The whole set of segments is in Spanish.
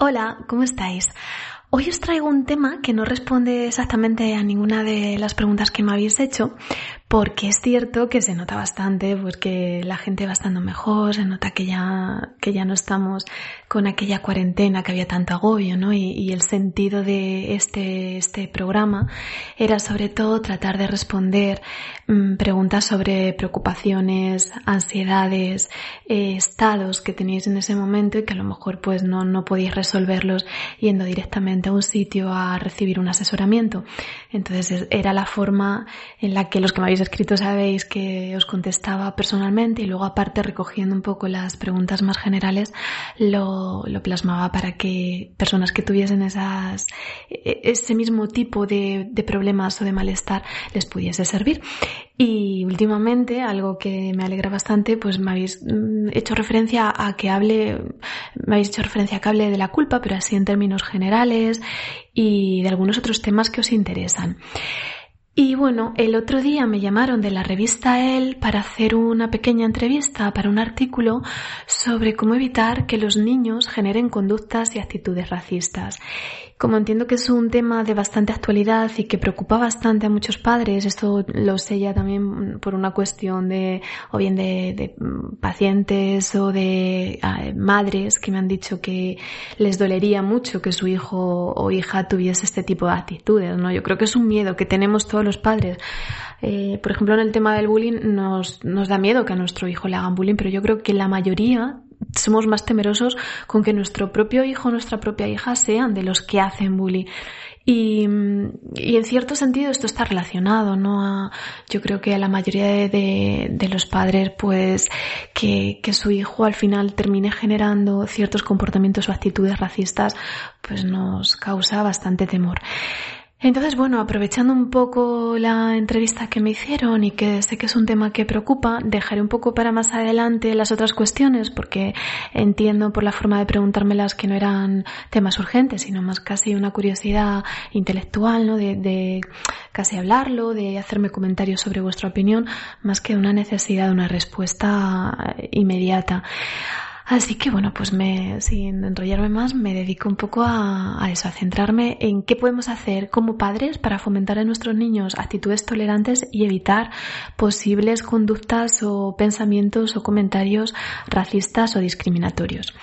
Hola, ¿cómo estáis? Hoy os traigo un tema que no responde exactamente a ninguna de las preguntas que me habéis hecho, porque es cierto que se nota bastante, pues que la gente va estando mejor, se nota que ya, que ya no estamos con aquella cuarentena que había tanto agobio, ¿no? Y, el sentido de este, este programa era sobre todo tratar de responder mm, preguntas sobre preocupaciones, ansiedades, eh, estados que tenéis en ese momento y que a lo mejor pues no, no podéis resolverlos yendo directamente a un sitio a recibir un asesoramiento. Entonces era la forma en la que los que me habéis escrito sabéis que os contestaba personalmente y luego aparte recogiendo un poco las preguntas más generales lo, lo plasmaba para que personas que tuviesen esas, e, ese mismo tipo de, de problemas o de malestar les pudiese servir. Y últimamente, algo que me alegra bastante, pues me habéis mm, hecho referencia a que hable, me habéis hecho referencia a que hable de la culpa, pero así en términos generales y de algunos otros temas que os interesan. Y bueno, el otro día me llamaron de la revista El para hacer una pequeña entrevista para un artículo sobre cómo evitar que los niños generen conductas y actitudes racistas. Como entiendo que es un tema de bastante actualidad y que preocupa bastante a muchos padres, esto lo sé ya también por una cuestión de, o bien de, pacientes o de ah, madres que me han dicho que les dolería mucho que su hijo o hija tuviese este tipo de actitudes, ¿no? Yo creo que es un miedo que tenemos todos los padres. Eh, por ejemplo, en el tema del bullying nos, nos da miedo que a nuestro hijo le hagan bullying, pero yo creo que la mayoría somos más temerosos con que nuestro propio hijo o nuestra propia hija sean de los que hacen bullying. Y, en cierto sentido esto está relacionado, ¿no? yo creo que a la mayoría de, los padres, pues, que, que, su hijo al final termine generando ciertos comportamientos o actitudes racistas, pues nos causa bastante temor. Entonces, bueno, aprovechando un poco la entrevista que me hicieron y que sé que es un tema que preocupa, dejaré un poco para más adelante las otras cuestiones porque entiendo por la forma de preguntármelas que no eran temas urgentes, sino más casi una curiosidad intelectual, ¿no? De, de casi hablarlo, de hacerme comentarios sobre vuestra opinión, más que una necesidad de una respuesta inmediata. Así que bueno, pues me, sin enrollarme más, me dedico un poco a, a, eso, a centrarme en qué podemos hacer como padres para fomentar en nuestros niños actitudes tolerantes y evitar posibles conductas o pensamientos o comentarios racistas o discriminatorios.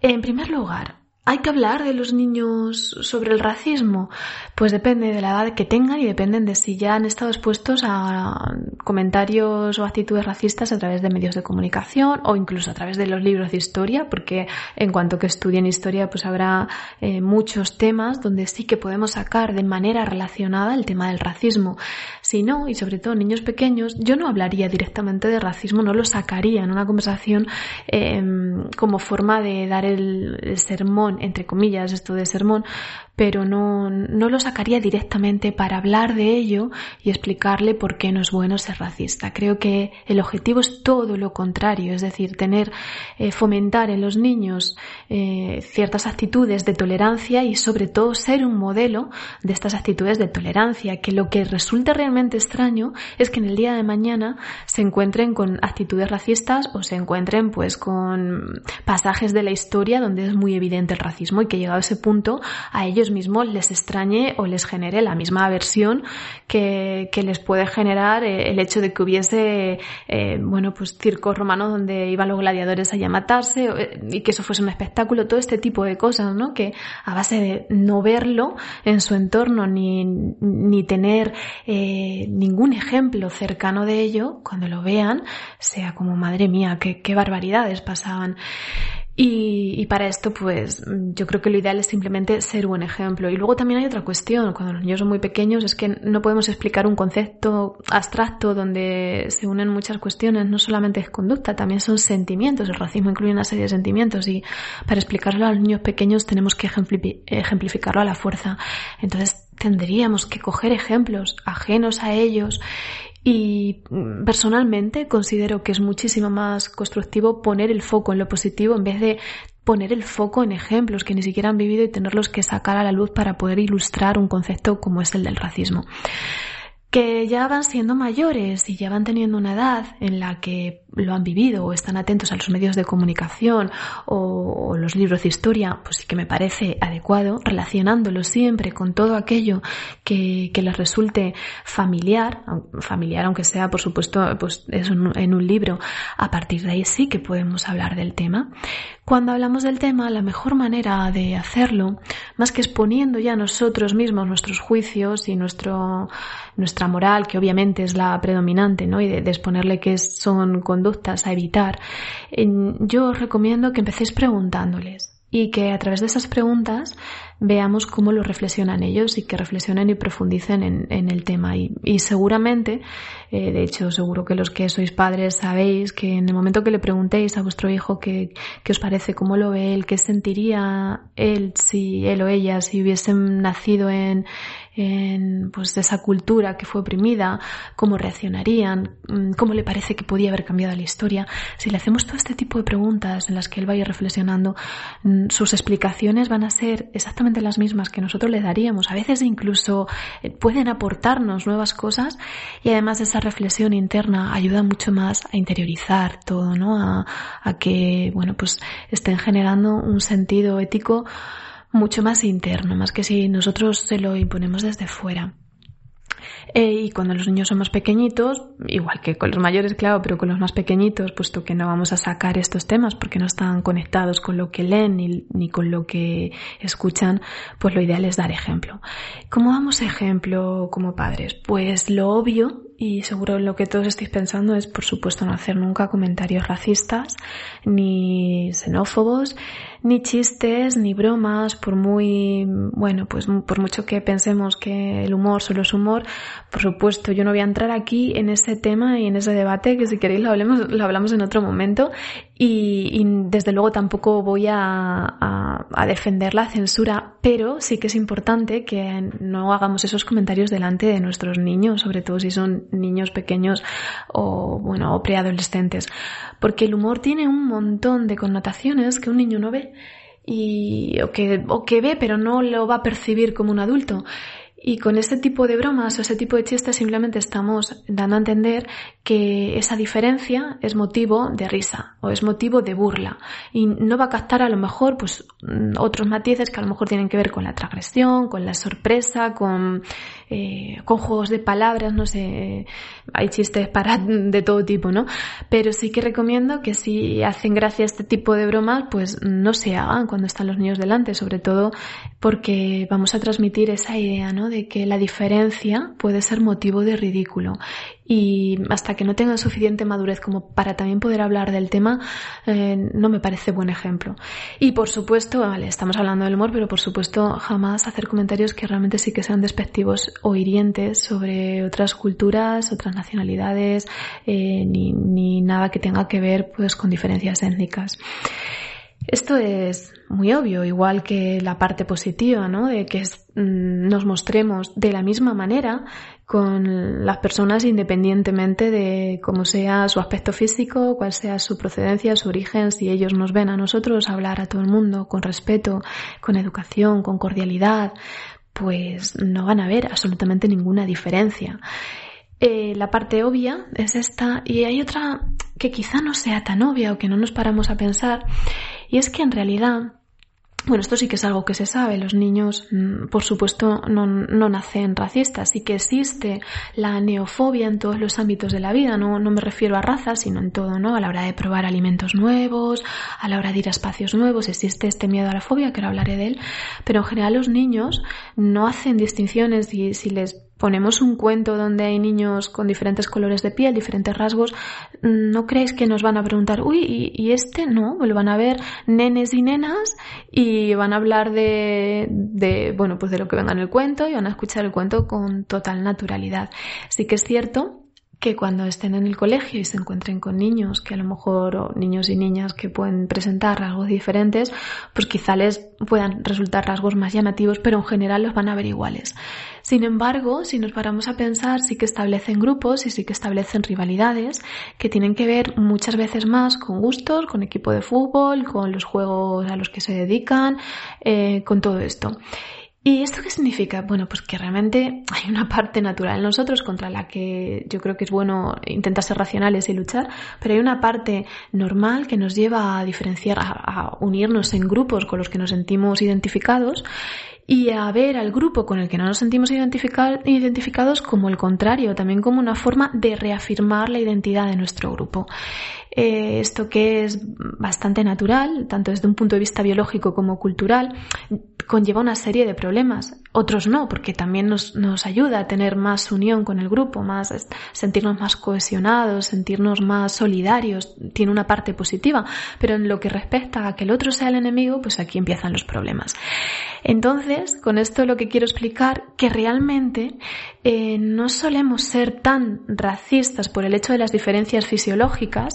En primer lugar, ¿Hay que hablar de los niños sobre el racismo? Pues depende de la edad que tengan y dependen de si ya han estado expuestos a comentarios o actitudes racistas a través de medios de comunicación o incluso a través de los libros de historia, porque en cuanto que estudien historia pues habrá eh, muchos temas donde sí que podemos sacar de manera relacionada el tema del racismo. Si no, y sobre todo niños pequeños, yo no hablaría directamente de racismo, no lo sacaría en una conversación em, como forma de dar el sermón entre comillas, esto de sermón, pero no, no lo sacaría directamente para hablar de ello y explicarle por qué no es bueno ser racista. Creo que el objetivo es todo lo contrario, es decir, tener, eh, fomentar en los niños eh, ciertas actitudes de tolerancia y sobre todo ser un modelo de estas actitudes de tolerancia, que lo que resulta realmente extraño es que en el día de mañana se encuentren con actitudes racistas o se encuentren pues con pasajes de la historia donde es muy evidente el racismo y que llegado a ese punto a ellos mismos les extrañe o les genere la misma aversión que, que les puede generar eh, el hecho de que hubiese, eh, bueno, pues circos romanos donde iban los gladiadores allá a matarse eh, y que eso fuese un espectáculo, todo este tipo de cosas, ¿no? Que a base de no verlo en su entorno ni, ni tener ningún ejemplo cercano de ello, cuando lo vean, sea como, madre mía, qué barbaridades pasaban. Y, para esto, pues yo creo que lo ideal es simplemente ser un ejemplo. Y luego también hay otra cuestión, cuando los niños son muy pequeños, es que no podemos explicar un concepto abstracto donde se unen muchas cuestiones, no solamente es conducta, también son sentimientos. El racismo incluye una serie de sentimientos y para explicarlo a los niños pequeños tenemos que ejemplificarlo a la fuerza. Entonces tendríamos que coger ejemplos ajenos a ellos y mm, personalmente considero que es muchísimo más constructivo poner el foco en lo positivo en vez de poner el foco en ejemplos que ni siquiera han vivido y tenerlos que sacar a la luz para poder ilustrar un concepto como es el del racismo. Que ya van siendo mayores y ya van teniendo una edad en la que lo han vivido o están atentos a los medios de comunicación o, los libros de historia, pues sí que me parece adecuado relacionándolo siempre con todo aquello que, les resulte familiar, familiar aunque sea por supuesto pues eso en un libro, a partir de ahí sí que podemos hablar del tema. Cuando hablamos del tema, la mejor manera de hacerlo, más que exponiendo ya nosotros mismos nuestros juicios y nuestro, nuestra moral, que obviamente es la predominante, ¿no? Y de, exponerle que son conductas a evitar, yo os recomiendo que empecéis preguntándoles y que a través de esas preguntas veamos cómo lo reflexionan ellos y que reflexionen y profundicen en, el tema. Y, seguramente, eh, de hecho, seguro que los que sois padres sabéis que en el momento que le preguntéis a vuestro hijo qué, qué os parece, cómo lo ve él, qué sentiría él si él o ella si hubiesen nacido en, en pues esa cultura que fue oprimida, cómo reaccionarían, mm, cómo le parece que podía haber cambiado la historia. Si le hacemos todo este tipo de preguntas en las que él vaya reflexionando, mm, sus explicaciones van a ser exactamente las mismas que nosotros le daríamos. A veces incluso eh, pueden aportarnos nuevas cosas y además esa reflexión interna ayuda mucho más a interiorizar todo, ¿no? A, a que, bueno, pues estén generando un sentido ético mucho más interno, más que si nosotros se lo imponemos desde fuera. Eh, y cuando los niños somos pequeñitos, igual que con los mayores, claro, pero con los más pequeñitos, puesto que no vamos a sacar estos temas porque no están conectados con lo que leen ni, ni con lo que escuchan, pues lo ideal es dar ejemplo. ¿Cómo damos ejemplo como padres? Pues lo obvio y seguro lo que todos estáis pensando es, por supuesto, no hacer nunca comentarios racistas, ni xenófobos, ni chistes, ni bromas, por muy, bueno, pues por mucho que pensemos que el humor solo es humor, por supuesto, yo no voy a entrar aquí en ese tema y en ese debate, que si queréis lo, hablemos, lo hablamos en otro momento, y, desde luego tampoco voy a, a, defender la censura, pero sí que es importante que no hagamos esos comentarios delante de nuestros niños, sobre todo si son niños pequeños o, bueno, o preadolescentes, porque el humor tiene un montón de connotaciones que un niño no ve y, o, que, o que ve pero no lo va a percibir como un adulto. Y con este tipo de bromas o ese tipo de chistes simplemente estamos dando a entender que esa diferencia es motivo de risa o es motivo de burla y no va a captar a lo mejor pues otros matices que a lo mejor tienen que ver con la transgresión, con la sorpresa, con, eh, con juegos de palabras, no sé, hay chistes para de todo tipo, ¿no? Pero sí que recomiendo que si hacen gracia este tipo de bromas, pues no se hagan cuando están los niños delante, sobre todo porque vamos a transmitir esa idea, ¿no? De que la diferencia puede ser motivo de ridículo y hasta que no tengan suficiente madurez como para también poder hablar del tema, eh, no me parece buen ejemplo. Y por supuesto, vale, estamos hablando del humor, pero por supuesto jamás hacer comentarios que realmente sí que sean despectivos o hirientes sobre otras culturas, otras nacionalidades, eh, ni, ni nada que tenga que ver pues con diferencias étnicas. Esto es muy obvio, igual que la parte positiva, ¿no? De que mm, nos mostremos de la misma manera con las personas independientemente de cómo sea su aspecto físico, cuál sea su procedencia, su origen, si ellos nos ven a nosotros hablar a todo el mundo con respeto, con educación, con cordialidad, pues no van a ver absolutamente ninguna diferencia. Eh, la parte obvia es esta y hay otra que quizá no sea tan obvia o que no nos paramos a pensar y es que en realidad bueno, esto sí que es algo que se sabe. Los niños, mm, por supuesto, no, no, nacen racistas y que existe la neofobia en todos los ámbitos de la vida. No, no me refiero a razas, sino en todo, ¿no? A la hora de probar alimentos nuevos, a la hora de ir a espacios nuevos, existe este miedo a la fobia, que ahora hablaré de él. Pero en general los niños no hacen distinciones y si les ponemos un cuento donde hay niños con diferentes colores de piel, diferentes rasgos, ¿no creéis que nos van a preguntar, uy, ¿y, este? No, lo van a ver nenes y nenas y van a hablar de, de, bueno, pues de lo que venga en el cuento y van a escuchar el cuento con total naturalidad. Sí que es cierto que cuando estén en el colegio y se encuentren con niños que a lo mejor, o niños y niñas que pueden presentar rasgos diferentes, pues quizá les puedan resultar rasgos más llamativos, pero en general los van a ver iguales. Sin embargo, si nos paramos a pensar, sí que establecen grupos y sí que establecen rivalidades que tienen que ver muchas veces más con gustos, con equipo de fútbol, con los juegos a los que se dedican, eh, con todo esto. ¿Y esto qué significa? Bueno, pues que realmente hay una parte natural en nosotros contra la que yo creo que es bueno intentar ser racionales y luchar, pero hay una parte normal que nos lleva a diferenciar, a, unirnos en grupos con los que nos sentimos identificados y a ver al grupo con el que no nos sentimos identificados como el contrario, también como una forma de reafirmar la identidad de nuestro grupo. Eh, esto que es bastante natural, tanto desde un punto de vista biológico como cultural, conlleva una serie de problemas. Otros no, porque también nos, nos ayuda a tener más unión con el grupo, más sentirnos más cohesionados, sentirnos más solidarios. Tiene una parte positiva, pero en lo que respecta a que el otro sea el enemigo, pues aquí empiezan los problemas. Entonces, con esto lo que quiero explicar que realmente eh, no solemos ser tan racistas por el hecho de las diferencias fisiológicas,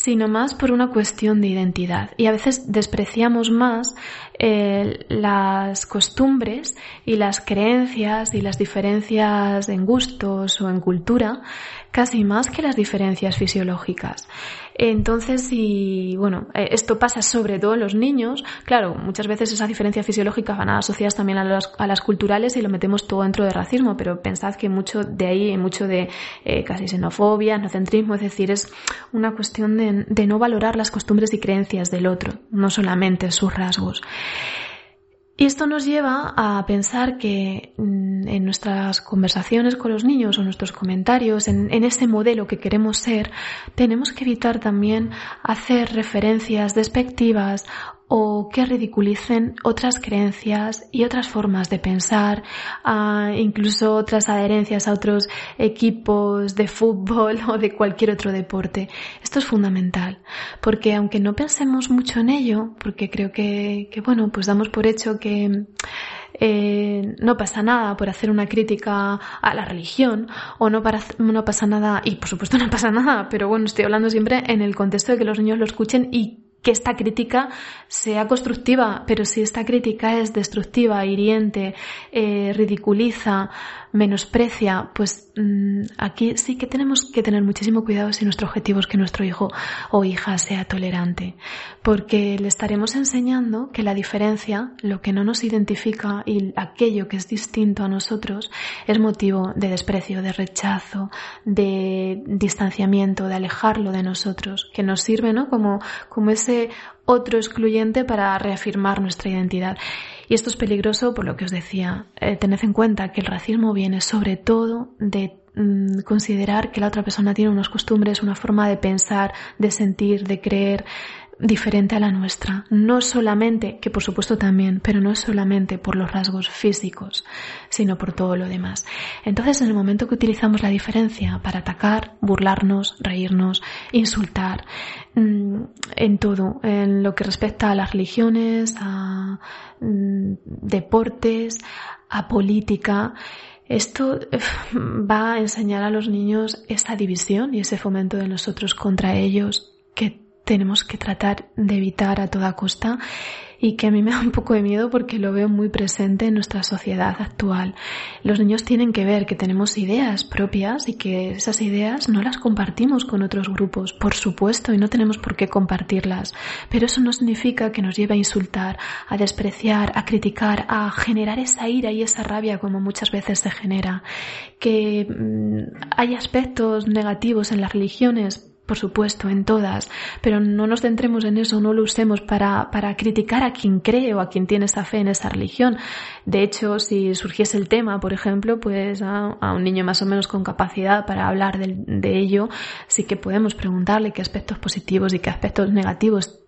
sino más por una cuestión de identidad. Y a veces despreciamos más eh, las costumbres y las creencias y las diferencias en gustos o en cultura casi más que las diferencias fisiológicas. Entonces, y bueno, eh, esto pasa sobre todo en los niños. Claro, muchas veces esas diferencias fisiológicas van asociadas también a las, a las culturales y lo metemos todo dentro de racismo, pero pensad que mucho de ahí, mucho de eh, casi xenofobia, etnocentrismo, es decir, es una cuestión de, de no valorar las costumbres y creencias del otro, no solamente sus rasgos. Y esto nos lleva a pensar que mm, en nuestras conversaciones con los niños o nuestros comentarios, en, en, ese modelo que queremos ser, tenemos que evitar también hacer referencias despectivas o que ridiculicen otras creencias y otras formas de pensar, incluso otras adherencias a otros equipos de fútbol o de cualquier otro deporte. Esto es fundamental, porque aunque no pensemos mucho en ello, porque creo que, que bueno, pues damos por hecho que eh, no pasa nada por hacer una crítica a la religión o no, para, no pasa nada, y por supuesto no pasa nada, pero bueno, estoy hablando siempre en el contexto de que los niños lo escuchen y que esta crítica sea constructiva, pero si esta crítica es destructiva, hiriente, eh, ridiculiza, menosprecia, pues mm, aquí sí que tenemos que tener muchísimo cuidado si nuestro objetivo es que nuestro hijo o hija sea tolerante, porque le estaremos enseñando que la diferencia, lo que no nos identifica y aquello que es distinto a nosotros, es motivo de desprecio, de rechazo, de distanciamiento, de alejarlo de nosotros, que nos sirve, ¿no? Como, como ese otro excluyente para reafirmar nuestra identidad. Y esto es peligroso por lo que os decía. Eh, tened en cuenta que el racismo viene sobre todo de mm, considerar que la otra persona tiene unas costumbres, una forma de pensar, de sentir, de creer, diferente a la nuestra. No solamente, que por supuesto también, pero no solamente por los rasgos físicos, sino por todo lo demás. Entonces, en el momento que utilizamos la diferencia para atacar, burlarnos, reírnos, insultar, mm, en todo, en lo que respecta a las religiones, a mm, deportes, a política, esto va a enseñar a los niños esa división y ese fomento de nosotros contra ellos que tenemos que tratar de evitar a toda costa y que a mí me da un poco de miedo porque lo veo muy presente en nuestra sociedad actual. Los niños tienen que ver que tenemos ideas propias y que esas ideas no las compartimos con otros grupos, por supuesto, y no tenemos por qué compartirlas. Pero eso no significa que nos lleve a insultar, a despreciar, a criticar, a generar esa ira y esa rabia como muchas veces se genera. Que mm, hay aspectos negativos en las religiones, por supuesto, en todas, pero no nos centremos en eso, no lo usemos para, para criticar a quien cree o a quien tiene esa fe en esa religión. De hecho, si surgiese el tema, por ejemplo, pues a, un niño más o menos con capacidad para hablar de ello, sí que podemos preguntarle qué aspectos positivos y qué aspectos negativos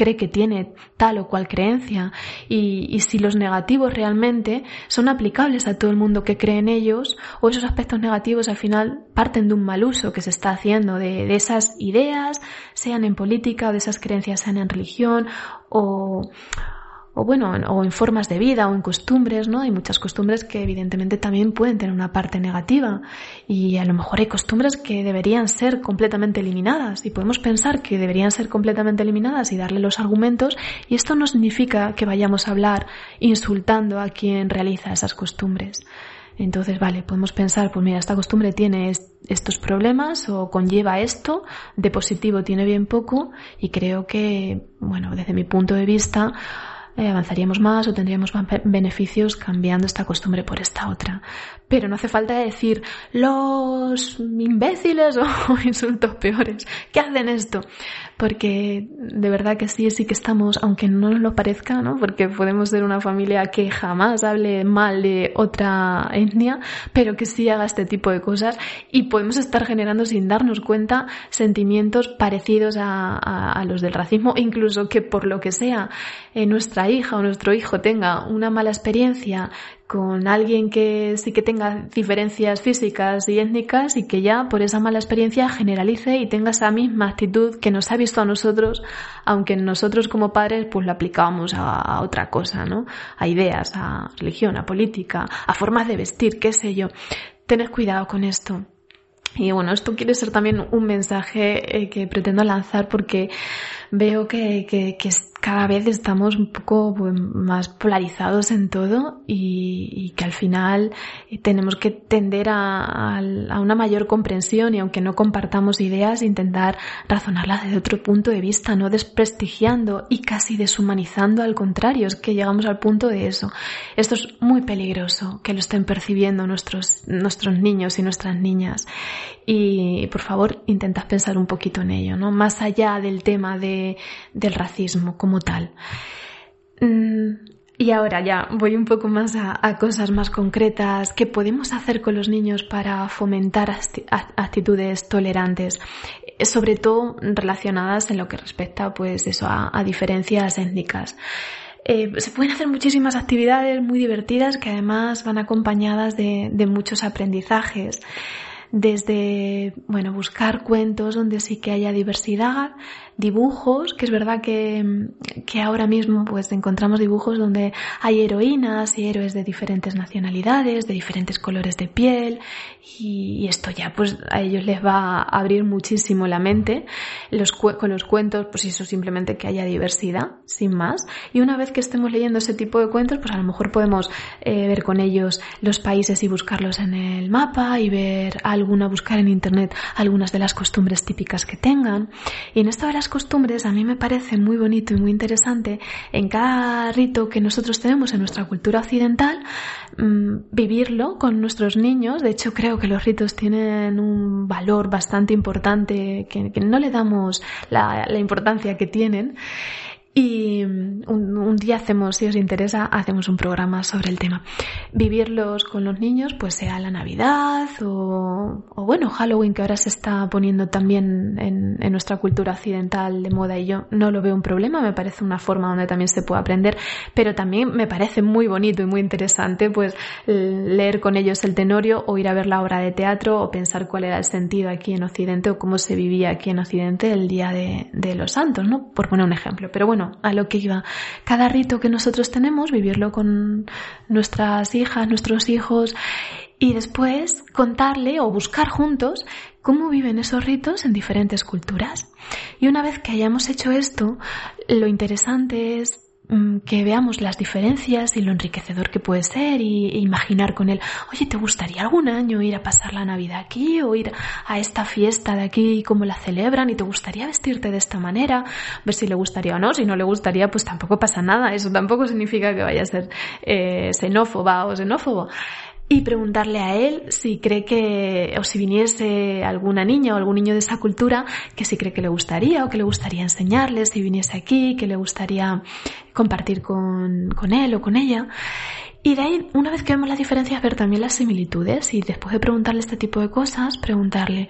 cree que tiene tal o cual creencia y, si los negativos realmente son aplicables a todo el mundo que cree en ellos o esos aspectos negativos al final parten de un mal uso que se está haciendo de, de esas ideas, sean en política o de esas creencias sean en religión o, o bueno, o en formas de vida o en costumbres, ¿no? Hay muchas costumbres que evidentemente también pueden tener una parte negativa y a lo mejor hay costumbres que deberían ser completamente eliminadas y podemos pensar que deberían ser completamente eliminadas y darle los argumentos y esto no significa que vayamos a hablar insultando a quien realiza esas costumbres. Entonces, vale, podemos pensar, pues mira, esta costumbre tiene estos problemas o conlleva esto, de positivo tiene bien poco y creo que, bueno, desde mi punto de vista, eh, avanzaríamos más o tendríamos más beneficios cambiando esta costumbre por esta otra. Pero no hace falta decir los imbéciles o insultos peores que hacen esto. Porque de verdad que sí, sí que estamos, aunque no nos lo parezca, ¿no? Porque podemos ser una familia que jamás hable mal de otra etnia, pero que sí haga este tipo de cosas y podemos estar generando sin darnos cuenta sentimientos parecidos a, a los del racismo, incluso que por lo que sea eh, nuestra hija o nuestro hijo tenga una mala experiencia con alguien que sí que tenga diferencias físicas y étnicas y que ya por esa mala experiencia generalice y tenga esa misma actitud que nos ha visto a nosotros, aunque nosotros como padres pues la aplicábamos a, otra cosa, ¿no? A ideas, a religión, a política, a formas de vestir, qué sé yo. Tened cuidado con esto. Y bueno, esto quiere ser también un mensaje eh, que pretendo lanzar porque veo que, que, que, cada vez estamos un poco pues, más polarizados en todo y, que al final tenemos que tender a, a, una mayor comprensión y aunque no compartamos ideas, intentar razonarlas desde otro punto de vista, no desprestigiando y casi deshumanizando al contrario, es que llegamos al punto de eso. Esto es muy peligroso que lo estén percibiendo nuestros, nuestros niños y nuestras niñas y por favor intentad pensar un poquito en ello, ¿no? Más allá del tema de, del racismo como tal. Mm, y ahora ya voy un poco más a, cosas más concretas. ¿Qué podemos hacer con los niños para fomentar actitudes tolerantes? Sobre todo relacionadas en lo que respecta, pues a, diferencias étnicas. Eh, se pueden hacer muchísimas actividades muy divertidas que además van acompañadas de muchos aprendizajes desde, bueno, buscar cuentos donde sí que haya diversidad, dibujos, que es verdad que, que ahora mismo pues encontramos dibujos donde hay heroínas y héroes de diferentes nacionalidades, de diferentes colores de piel y, esto ya pues a ellos les va a abrir muchísimo la mente. Los, con los cuentos pues eso simplemente que haya diversidad, sin más. Y una vez que estemos leyendo ese tipo de cuentos pues a lo mejor podemos eh, ver con ellos los países y buscarlos en el mapa y ver alguna, buscar en internet algunas de las costumbres típicas que tengan. Y en esto de las costumbres a mí me parece muy bonito y muy interesante en cada rito que nosotros tenemos en nuestra cultura occidental mm, vivirlo con nuestros niños. De hecho, creo que los ritos tienen un valor bastante importante que, no le damos la, la importancia que tienen. Y mm, un, día hacemos, si os interesa, hacemos un programa sobre el tema. Vivirlos con los niños, pues sea la Navidad o, o bueno, Halloween, que ahora se está poniendo también en, en, nuestra cultura occidental de moda y yo no lo veo un problema, me parece una forma donde también se puede aprender, pero también me parece muy bonito y muy interesante pues leer con ellos el tenorio o ir a ver la obra de teatro o pensar cuál era el sentido aquí en Occidente o cómo se vivía aquí en Occidente el Día de, de los Santos, ¿no? Por poner un ejemplo. Pero bueno, a lo que iba. Cada rito que nosotros tenemos, vivirlo con nuestras hijas, nuestros hijos, y después contarle o buscar juntos cómo viven esos ritos en diferentes culturas. Y una vez que hayamos hecho esto, lo interesante es que veamos las diferencias y lo enriquecedor que puede ser y, e imaginar con él, oye, ¿te gustaría algún año ir a pasar la Navidad aquí o ir a esta fiesta de aquí y cómo la celebran y te gustaría vestirte de esta manera? Ver si le gustaría o no, si no le gustaría pues tampoco pasa nada, eso tampoco significa que vaya a ser eh, xenófoba o xenófobo y preguntarle a él si cree que, o si viniese alguna niña o algún niño de esa cultura, que si cree que le gustaría o que le gustaría enseñarle, si viniese aquí, que le gustaría compartir con, con él o con ella. Y de ahí, una vez que vemos las diferencias, ver también las similitudes y después de preguntarle este tipo de cosas, preguntarle,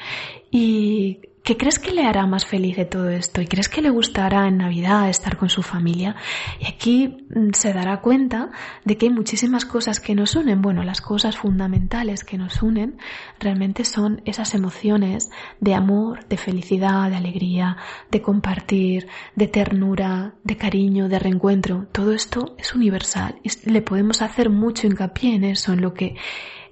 ¿y ¿Qué crees que le hará más feliz de todo esto? ¿Y crees que le gustará en Navidad estar con su familia? Y aquí mm, se dará cuenta de que hay muchísimas cosas que nos unen. Bueno, las cosas fundamentales que nos unen realmente son esas emociones de amor, de felicidad, de alegría, de compartir, de ternura, de cariño, de reencuentro. Todo esto es universal y le podemos hacer mucho hincapié en eso, en lo que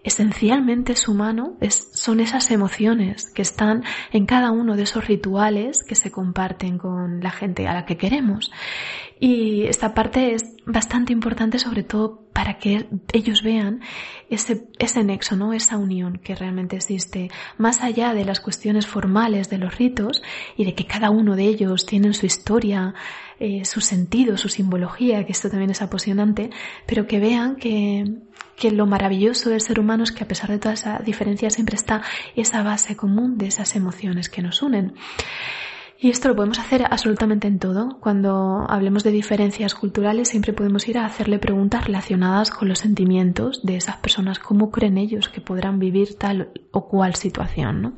esencialmente es humano, son esas emociones que están en cada uno de esos rituales que se comparten con la gente a la que queremos. Y esta parte es bastante importante sobre todo para que ellos vean ese, ese nexo, ¿no? Esa unión que realmente existe más allá de las cuestiones formales de los ritos y de que cada uno de ellos tiene su historia, eh, su sentido, su simbología, que esto también es apasionante, pero que vean que, lo maravilloso del ser humano es que a pesar de toda esa diferencia siempre está esa base común de esas emociones que nos unen. Y esto lo podemos hacer absolutamente en todo. Cuando hablemos de diferencias culturales siempre podemos ir a hacerle preguntas relacionadas con los sentimientos de esas personas, cómo creen ellos que podrán vivir tal o cual situación. ¿no?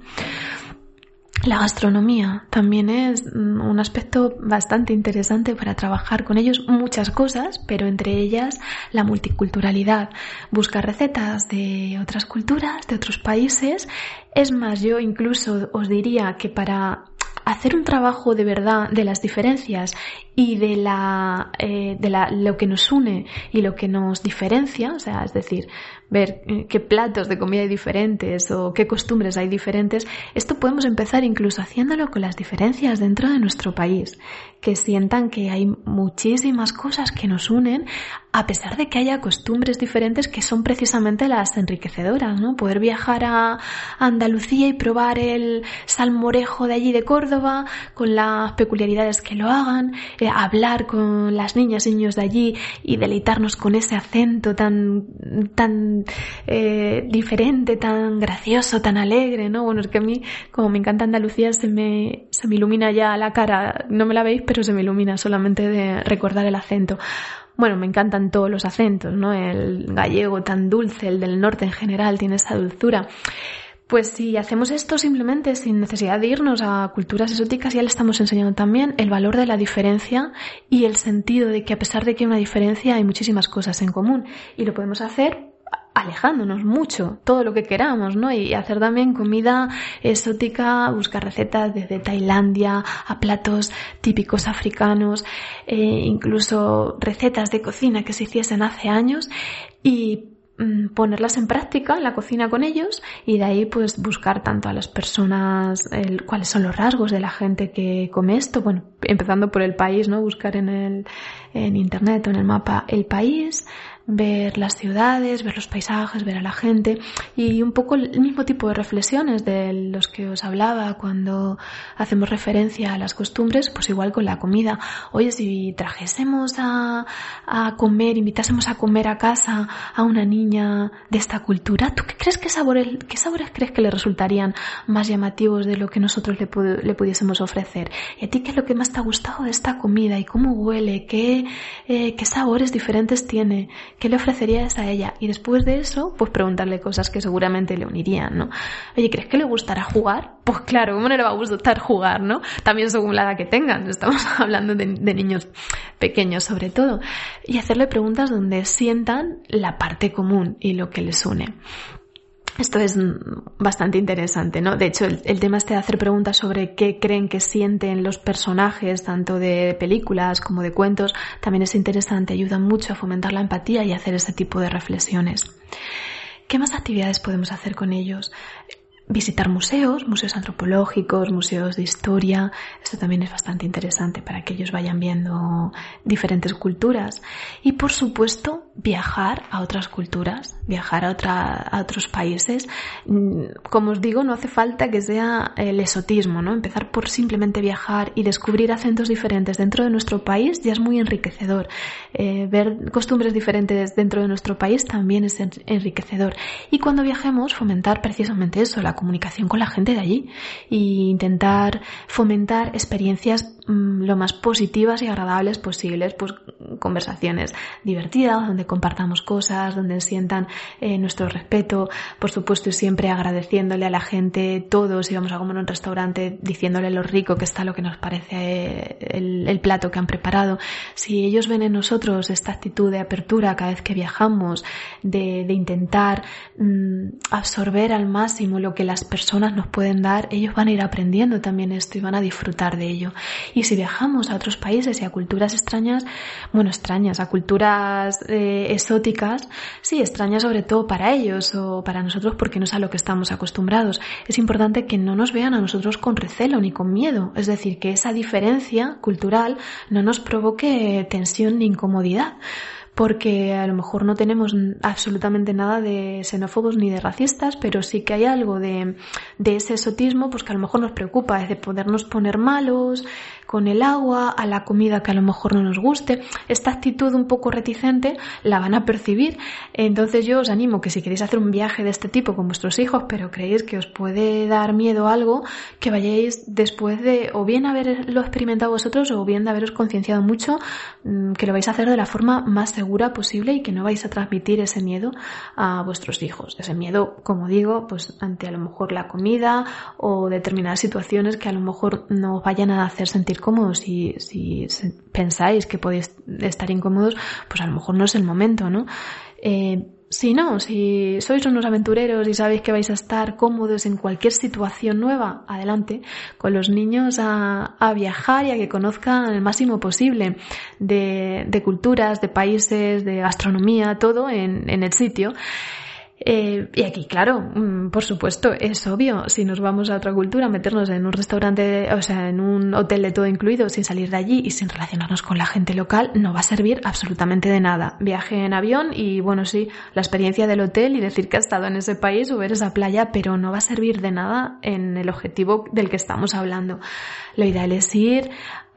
La gastronomía también es mm, un aspecto bastante interesante para trabajar con ellos muchas cosas, pero entre ellas la multiculturalidad. Buscar recetas de otras culturas, de otros países. Es más, yo incluso os diría que para hacer un trabajo de verdad de las diferencias y de la, eh, de la, lo que nos une y lo que nos diferencia, o sea, es decir, ver eh, qué platos de comida hay diferentes o qué costumbres hay diferentes, esto podemos empezar incluso haciéndolo con las diferencias dentro de nuestro país, que sientan que hay muchísimas cosas que nos unen, a pesar de que haya costumbres diferentes que son precisamente las enriquecedoras, ¿no? Poder viajar a Andalucía y probar el salmorejo de allí de Córdoba, con las peculiaridades que lo hagan, eh, hablar con las niñas y niños de allí y deleitarnos con ese acento tan, tan eh, diferente, tan gracioso, tan alegre, ¿no? Bueno, es que a mí, como me encanta Andalucía, se me, se me ilumina ya la cara, no me la veis, pero se me ilumina solamente de recordar el acento. Bueno, me encantan todos los acentos, ¿no? El gallego tan dulce, el del norte en general tiene esa dulzura. Pues si hacemos esto simplemente sin necesidad de irnos a culturas exóticas, ya le estamos enseñando también el valor de la diferencia y el sentido de que a pesar de que hay una diferencia hay muchísimas cosas en común. Y lo podemos hacer alejándonos mucho, todo lo que queramos, ¿no? Y hacer también comida exótica, buscar recetas desde Tailandia a platos típicos africanos, eh, incluso recetas de cocina que se hiciesen hace años y Mm, ponerlas en práctica en la cocina con ellos y de ahí pues buscar tanto a las personas cuáles son los rasgos de la gente que come esto bueno empezando por el país no buscar en el en internet o en el mapa el país ver las ciudades, ver los paisajes, ver a la gente y un poco el mismo tipo de reflexiones de los que os hablaba cuando hacemos referencia a las costumbres, pues igual con la comida. Oye, si trajésemos a, comer, invitásemos a comer a casa a una niña de esta cultura, ¿tú qué crees que sabores, qué sabores crees que le resultarían más llamativos de lo que nosotros le, pudiésemos ofrecer? ¿Y a ti qué es lo que más te ha gustado de esta comida y cómo huele? ¿Qué, eh, qué sabores diferentes tiene? ¿Qué le ofrecerías a ella? Y después de eso, pues preguntarle cosas que seguramente le unirían, ¿no? Oye, ¿crees que le gustará jugar? Pues claro, ¿cómo no le va a gustar jugar, no? También según la edad que tengan, estamos hablando de, de niños pequeños sobre todo. Y hacerle preguntas donde sientan la parte común y lo que les une. Esto es bastante interesante, ¿no? De hecho, el, tema este de hacer preguntas sobre qué creen que sienten los personajes, tanto de películas como de cuentos, también es interesante, ayuda mucho a fomentar la empatía y hacer ese tipo de reflexiones. ¿Qué más actividades podemos hacer con ellos? visitar museos, museos antropológicos, museos de historia. Esto también es bastante interesante para que ellos vayan viendo diferentes culturas. Y por supuesto, viajar a otras culturas, viajar a, otra, a otros países. Mm, como os digo, no hace falta que sea el exotismo, ¿no? Empezar por simplemente viajar y descubrir acentos diferentes dentro de nuestro país ya es muy enriquecedor. Eh, ver costumbres diferentes dentro de nuestro país también es enriquecedor. Y cuando viajemos, fomentar precisamente eso, la comunicación con la gente de allí e intentar fomentar experiencias lo más positivas y agradables posibles, pues conversaciones divertidas, donde compartamos cosas, donde sientan eh, nuestro respeto, por supuesto siempre agradeciéndole a la gente todo, si vamos a comer en un restaurante, diciéndole lo rico que está lo que nos parece eh, el, plato que han preparado. Si ellos ven en nosotros esta actitud de apertura cada vez que viajamos, de, intentar mm, absorber al máximo lo que las personas nos pueden dar, ellos van a ir aprendiendo también esto y van a disfrutar de ello. Si viajamos a otros países y a culturas extrañas, bueno, extrañas, a culturas eh, exóticas, sí, extrañas sobre todo para ellos o para nosotros porque no es a lo que estamos acostumbrados. Es importante que no nos vean a nosotros con recelo ni con miedo. Es decir, que esa diferencia cultural no nos provoque tensión ni incomodidad porque a lo mejor no tenemos absolutamente nada de xenófobos ni de racistas, pero sí que hay algo de, de ese exotismo pues que a lo mejor nos preocupa, es de podernos poner malos, con el agua, a la comida que a lo mejor no nos guste. Esta actitud un poco reticente la van a percibir. Entonces yo os animo que si queréis hacer un viaje de este tipo con vuestros hijos, pero creéis que os puede dar miedo algo, que vayáis después de o bien haberlo experimentado vosotros o bien de haberos concienciado mucho, mm, que lo vais a hacer de la forma más segura posible y que no vais a transmitir ese miedo a vuestros hijos. Ese miedo, como digo, pues ante a lo mejor la comida o determinadas situaciones que a lo mejor no os vayan a hacer sentir cómodos y si pensáis que podéis estar incómodos, pues a lo mejor no es el momento, ¿no? Eh, si no, si sois unos aventureros y sabéis que vais a estar cómodos en cualquier situación nueva, adelante, con los niños a, viajar y a que conozcan el máximo posible de, culturas, de países, de gastronomía, todo en el sitio. Eh, y aquí, claro, mm, por supuesto, es obvio, si nos vamos a otra cultura, meternos en un restaurante, o sea, en un hotel de todo incluido, sin salir de allí y sin relacionarnos con la gente local, no va a servir absolutamente de nada. Viaje en avión y, bueno, sí, la experiencia del hotel y decir que ha estado en ese país o ver esa playa, pero no va a servir de nada en el objetivo del que estamos hablando. Lo ideal es ir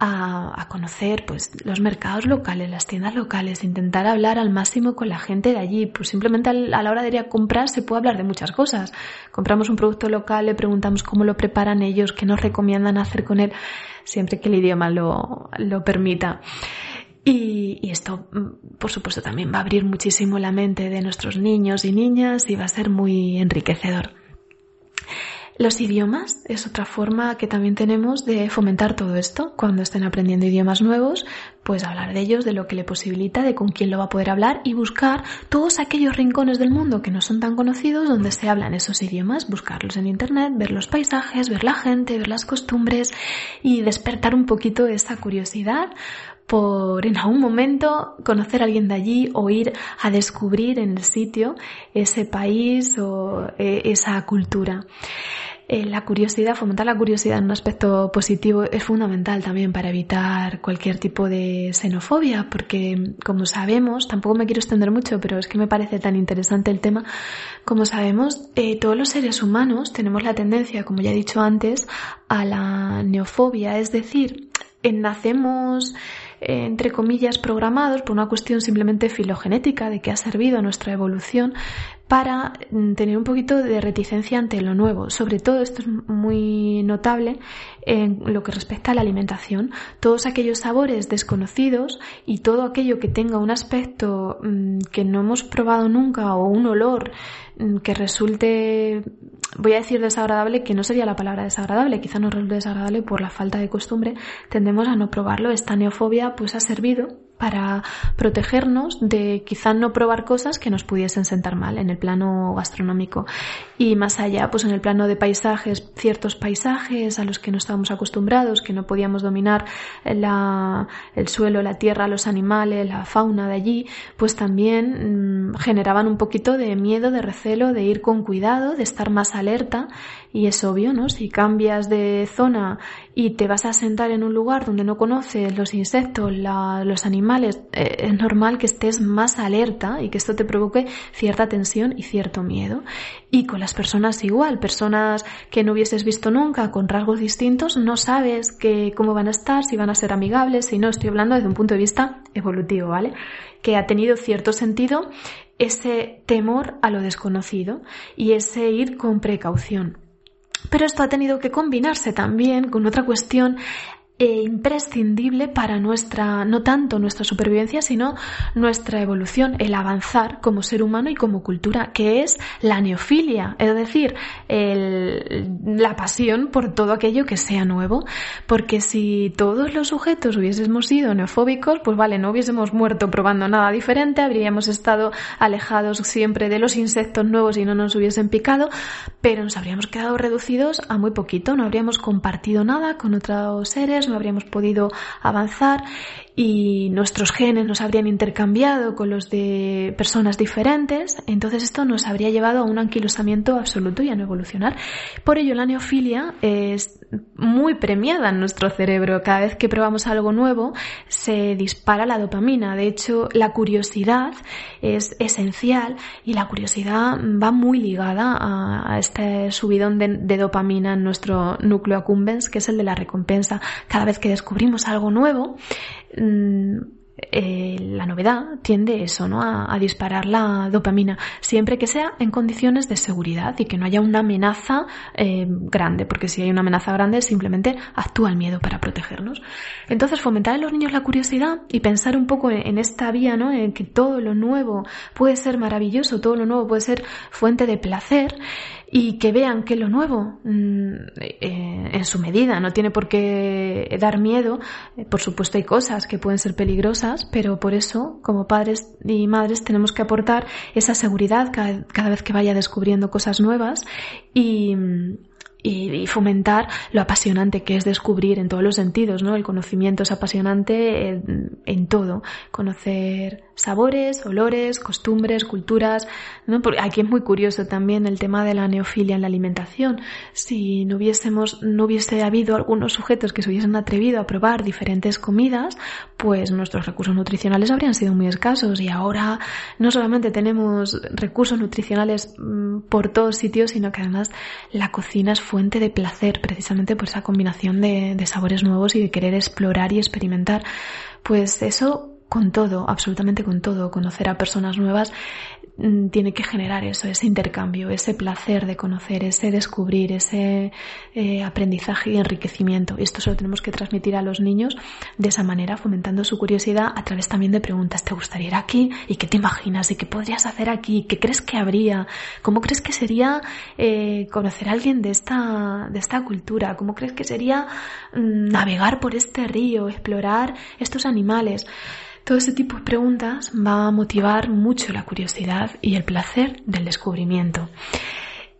a, conocer pues los mercados locales, las tiendas locales, intentar hablar al máximo con la gente de allí. Pues simplemente a la hora de ir a comprar se puede hablar de muchas cosas. Compramos un producto local, le preguntamos cómo lo preparan ellos, qué nos recomiendan hacer con él, siempre que el idioma lo, lo permita. Y, y, esto, mm, por supuesto, también va a abrir muchísimo la mente de nuestros niños y niñas y va a ser muy enriquecedor. Los idiomas es otra forma que también tenemos de fomentar todo esto. Cuando estén aprendiendo idiomas nuevos, pues hablar de ellos, de lo que le posibilita, de con quién lo va a poder hablar y buscar todos aquellos rincones del mundo que no son tan conocidos donde se hablan esos idiomas, buscarlos en internet, ver los paisajes, ver la gente, ver las costumbres y despertar un poquito esa curiosidad por en algún momento conocer a alguien de allí o ir a descubrir en el sitio ese país o eh, esa cultura. Eh, la curiosidad, fomentar la curiosidad en un aspecto positivo es fundamental también para evitar cualquier tipo de xenofobia, porque como sabemos, tampoco me quiero extender mucho, pero es que me parece tan interesante el tema, como sabemos, eh, todos los seres humanos tenemos la tendencia, como ya he dicho antes, a la neofobia, es decir, nacemos entre comillas, programados por una cuestión simplemente filogenética de que ha servido a nuestra evolución para mm, tener un poquito de reticencia ante lo nuevo. Sobre todo esto es muy notable en lo que respecta a la alimentación. Todos aquellos sabores desconocidos y todo aquello que tenga un aspecto mm, que no hemos probado nunca o un olor mm, que resulte, voy a decir desagradable, que no sería la palabra desagradable, quizá no resulte desagradable por la falta de costumbre, tendemos a no probarlo. Esta neofobia pues ha servido para protegernos de quizá no probar cosas que nos pudiesen sentar mal en el plano gastronómico. Y más allá, pues en el plano de paisajes, ciertos paisajes a los que no estábamos acostumbrados, que no podíamos dominar la, el suelo, la tierra, los animales, la fauna de allí, pues también mm, generaban un poquito de miedo, de recelo, de ir con cuidado, de estar más alerta. Y es obvio, ¿no? Si cambias de zona y te vas a sentar en un lugar donde no conoces los insectos, los animales, eh, es normal que estés más alerta y que esto te provoque cierta tensión y cierto miedo. Y con las personas igual, personas que no hubieses visto nunca, con rasgos distintos, no sabes que, cómo van a estar, si van a ser amigables, si no, estoy hablando desde un punto de vista evolutivo, ¿vale? Que ha tenido cierto sentido ese temor a lo desconocido y ese ir con precaución. Pero esto ha tenido que combinarse también con otra cuestión e imprescindible para nuestra, no tanto nuestra supervivencia, sino nuestra evolución, el avanzar como ser humano y como cultura, que es la neofilia, es decir, la pasión por todo aquello que sea nuevo. Porque si todos los sujetos hubiésemos sido neofóbicos, pues vale, no hubiésemos muerto probando nada diferente, habríamos estado alejados siempre de los insectos nuevos y no nos hubiesen picado, pero nos habríamos quedado reducidos a muy poquito, no habríamos compartido nada con otros seres, no habríamos podido avanzar y nuestros genes nos habrían intercambiado con los de personas diferentes, entonces esto nos habría llevado a un anquilosamiento absoluto y a no evolucionar. Por ello la neofilia es muy premiada en nuestro cerebro. Cada vez que probamos algo nuevo se dispara la dopamina. De hecho, la curiosidad es esencial y la curiosidad va muy ligada a, este subidón de, de dopamina en nuestro núcleo accumbens, que es el de la recompensa. Cada vez que descubrimos algo nuevo, Mm, eh, la novedad tiende eso, ¿no? A, disparar la dopamina, siempre que sea en condiciones de seguridad y que no haya una amenaza eh, grande, porque si hay una amenaza grande simplemente actúa el miedo para protegernos. Entonces, fomentar en los niños la curiosidad y pensar un poco en, en esta vía, ¿no? En que todo lo nuevo puede ser maravilloso, todo lo nuevo puede ser fuente de placer y que vean que lo nuevo, mm, eh, en su medida, no tiene por qué dar miedo. Eh, por supuesto hay cosas que pueden ser peligrosas, pero por eso, como padres y madres, tenemos que aportar esa seguridad cada, vez que vaya descubriendo cosas nuevas y, y, fomentar lo apasionante que es descubrir en todos los sentidos, ¿no? El conocimiento es apasionante en, en todo. Conocer sabores, olores, costumbres, culturas, ¿no? Porque aquí es muy curioso también el tema de la neofilia en la alimentación. Si no hubiésemos, no hubiese habido algunos sujetos que se hubiesen atrevido a probar diferentes comidas, pues nuestros recursos nutricionales habrían sido muy escasos y ahora no solamente tenemos recursos nutricionales mm, por todos sitios, sino que además la cocina es fuente de placer precisamente por esa combinación de, de sabores nuevos y de querer explorar y experimentar. Pues eso con todo, absolutamente con todo, conocer a personas nuevas mm, tiene que generar eso, ese intercambio, ese placer de conocer, ese descubrir, ese eh, aprendizaje y enriquecimiento. Esto se lo tenemos que transmitir a los niños de esa manera, fomentando su curiosidad a través también de preguntas. ¿Te gustaría ir aquí? ¿Y qué te imaginas? ¿Y qué podrías hacer aquí? ¿Qué crees que habría? ¿Cómo crees que sería eh, conocer a alguien de esta, de esta cultura? ¿Cómo crees que sería mm, navegar por este río, explorar estos animales? Todo ese tipo de preguntas va a motivar mucho la curiosidad y el placer del descubrimiento.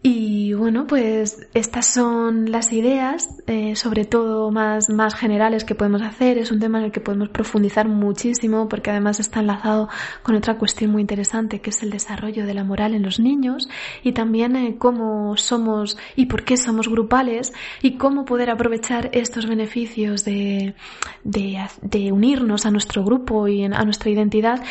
Y bueno, pues estas son las ideas, eh, sobre todo más, más generales que podemos hacer. Es un tema en el que podemos profundizar muchísimo porque además está enlazado con otra cuestión muy interesante que es el desarrollo de la moral en los niños y también eh, cómo somos y por qué somos grupales y cómo poder aprovechar estos beneficios de, de, de unirnos a nuestro grupo y a nuestra identidad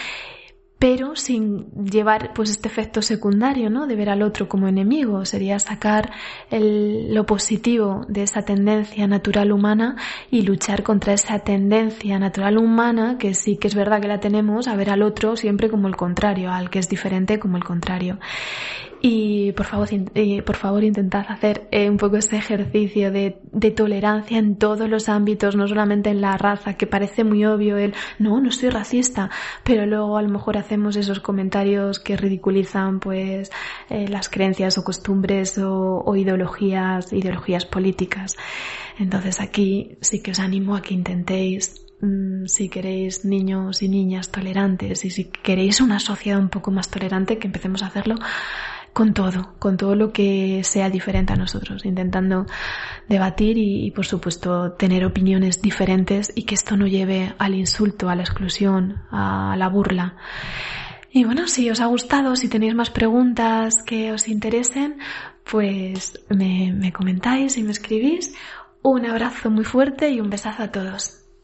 pero sin llevar pues este efecto secundario, ¿no? De ver al otro como enemigo, sería sacar lo positivo de esa tendencia natural humana y luchar contra esa tendencia natural humana que sí que es verdad que la tenemos a ver al otro siempre como el contrario, al que es diferente como el contrario. Y por favor, por favor intentad hacer eh, un poco ese ejercicio de, de, tolerancia en todos los ámbitos, no solamente en la raza, que parece muy obvio el no, no soy racista, pero luego a lo mejor hacemos esos comentarios que ridiculizan pues eh, las creencias o costumbres o, o ideologías, ideologías políticas. Entonces aquí sí que os animo a que intentéis mm, si queréis niños y niñas tolerantes y si queréis una sociedad un poco más tolerante, que empecemos a hacerlo con todo, con todo lo que sea diferente a nosotros, intentando debatir y, por supuesto tener opiniones diferentes y que esto no lleve al insulto, a la exclusión, a la burla. Y bueno, si os ha gustado, si tenéis más preguntas que os interesen, pues me, me comentáis y me escribís. Un abrazo muy fuerte y un besazo a todos.